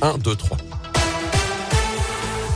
1, 2, 3.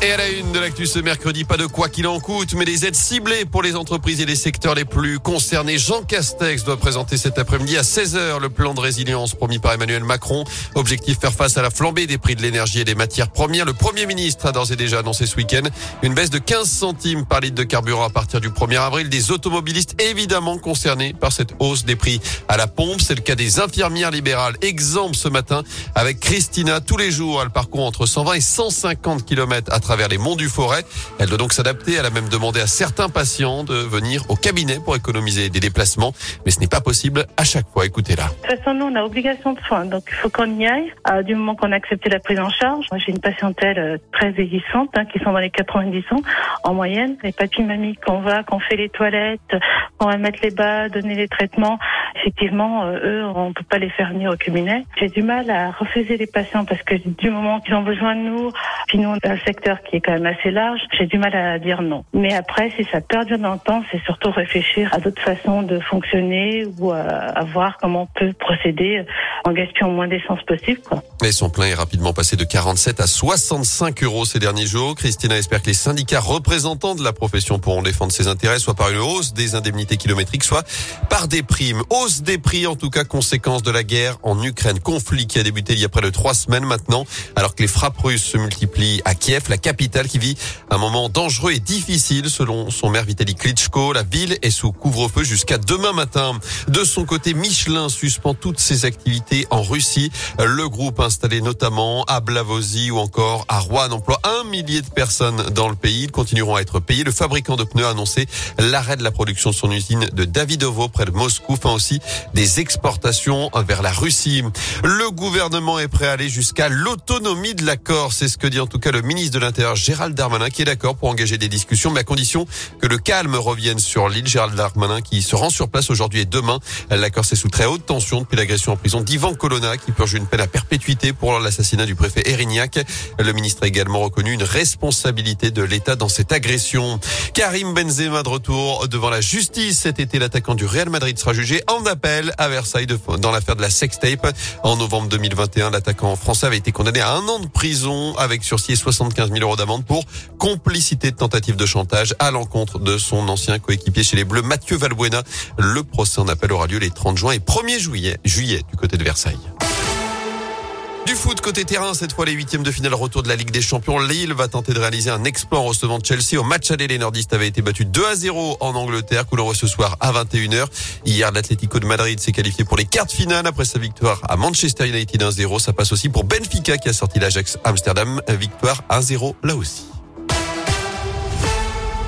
Et à la une de l'actu ce mercredi, pas de quoi qu'il en coûte, mais des aides ciblées pour les entreprises et les secteurs les plus concernés. Jean Castex doit présenter cet après-midi à 16h le plan de résilience promis par Emmanuel Macron. Objectif faire face à la flambée des prix de l'énergie et des matières premières. Le Premier ministre a d'ores et déjà annoncé ce week-end une baisse de 15 centimes par litre de carburant à partir du 1er avril. Des automobilistes évidemment concernés par cette hausse des prix à la pompe. C'est le cas des infirmières libérales. Exemple ce matin avec Christina. Tous les jours, elle parcourt entre 120 et 150 km à travers vers les monts du Forêt. Elle doit donc s'adapter. Elle a même demandé à certains patients de venir au cabinet pour économiser des déplacements. Mais ce n'est pas possible à chaque fois. Écoutez-la. De toute façon, nous, on a obligation de soins. Donc, il faut qu'on y aille. Du moment qu'on a accepté la prise en charge. Moi, j'ai une patientèle euh, très vieillissante, hein, qui sont dans les 90 ans en moyenne. Les papy mamies qu'on va, qu'on fait les toilettes, qu'on va mettre les bas, donner les traitements. Effectivement, euh, eux, on peut pas les faire venir au cabinet. J'ai du mal à refuser les patients parce que du moment qu'ils ont besoin de nous, puis nous, on a un secteur qui est quand même assez large, j'ai du mal à dire non. Mais après, si ça perdure dans le temps, c'est surtout réfléchir à d'autres façons de fonctionner ou à, voir comment on peut procéder en gaspillant moins d'essence possible. Quoi. Son plein est rapidement passé de 47 à 65 euros ces derniers jours. Christina espère que les syndicats représentants de la profession pourront défendre ses intérêts, soit par une hausse des indemnités kilométriques, soit par des primes. Hausse des prix, en tout cas, conséquence de la guerre en Ukraine. Conflit qui a débuté il y a près de trois semaines maintenant, alors que les frappes russes se multiplient à Kiev, la capitale qui vit un moment dangereux et difficile selon son maire Vitaly Klitschko. La ville est sous couvre-feu jusqu'à demain matin. De son côté, Michelin suspend toutes ses activités en Russie. Le groupe installé notamment à Blavozy ou encore à Rouen emploie un millier de personnes dans le pays. Ils continueront à être payés. Le fabricant de pneus a annoncé l'arrêt de la production de son usine de Davidovo près de Moscou, enfin aussi des exportations vers la Russie. Le gouvernement est prêt à aller jusqu'à l'autonomie de l'accord. C'est ce que dit en tout cas le ministre de l'Intérieur Gérald Darmanin qui est d'accord pour engager des discussions, mais à condition que le calme revienne sur l'île. Gérald Darmanin qui se rend sur place aujourd'hui et demain. L'accord c'est sous très haute tension depuis l'agression en prison d'Ivan Colonna qui purge une peine à perpétuité pour l'assassinat du préfet Erignac. Le ministre a également reconnu une responsabilité de l'État dans cette agression. Karim Benzema de retour devant la justice cet été. L'attaquant du Real Madrid sera jugé en appel à Versailles dans l'affaire de la sextape. En novembre 2021, l'attaquant français avait été condamné à un an de prison avec sursis et 75 000 euros d'amende pour complicité de tentative de chantage à l'encontre de son ancien coéquipier chez les Bleus, Mathieu Valbuena. Le procès en appel aura lieu les 30 juin et 1er juillet, juillet du côté de Versailles. Du foot côté terrain, cette fois les huitièmes de finale retour de la Ligue des Champions. Lille va tenter de réaliser un exploit en recevant Chelsea. Au match aller, les nordistes avaient été battus 2 à 0 en Angleterre, coup ce soir à 21h. Hier, l'Atlético de Madrid s'est qualifié pour les quarts finales après sa victoire à Manchester United 1-0. Ça passe aussi pour Benfica qui a sorti l'Ajax Amsterdam, victoire 1-0 là aussi.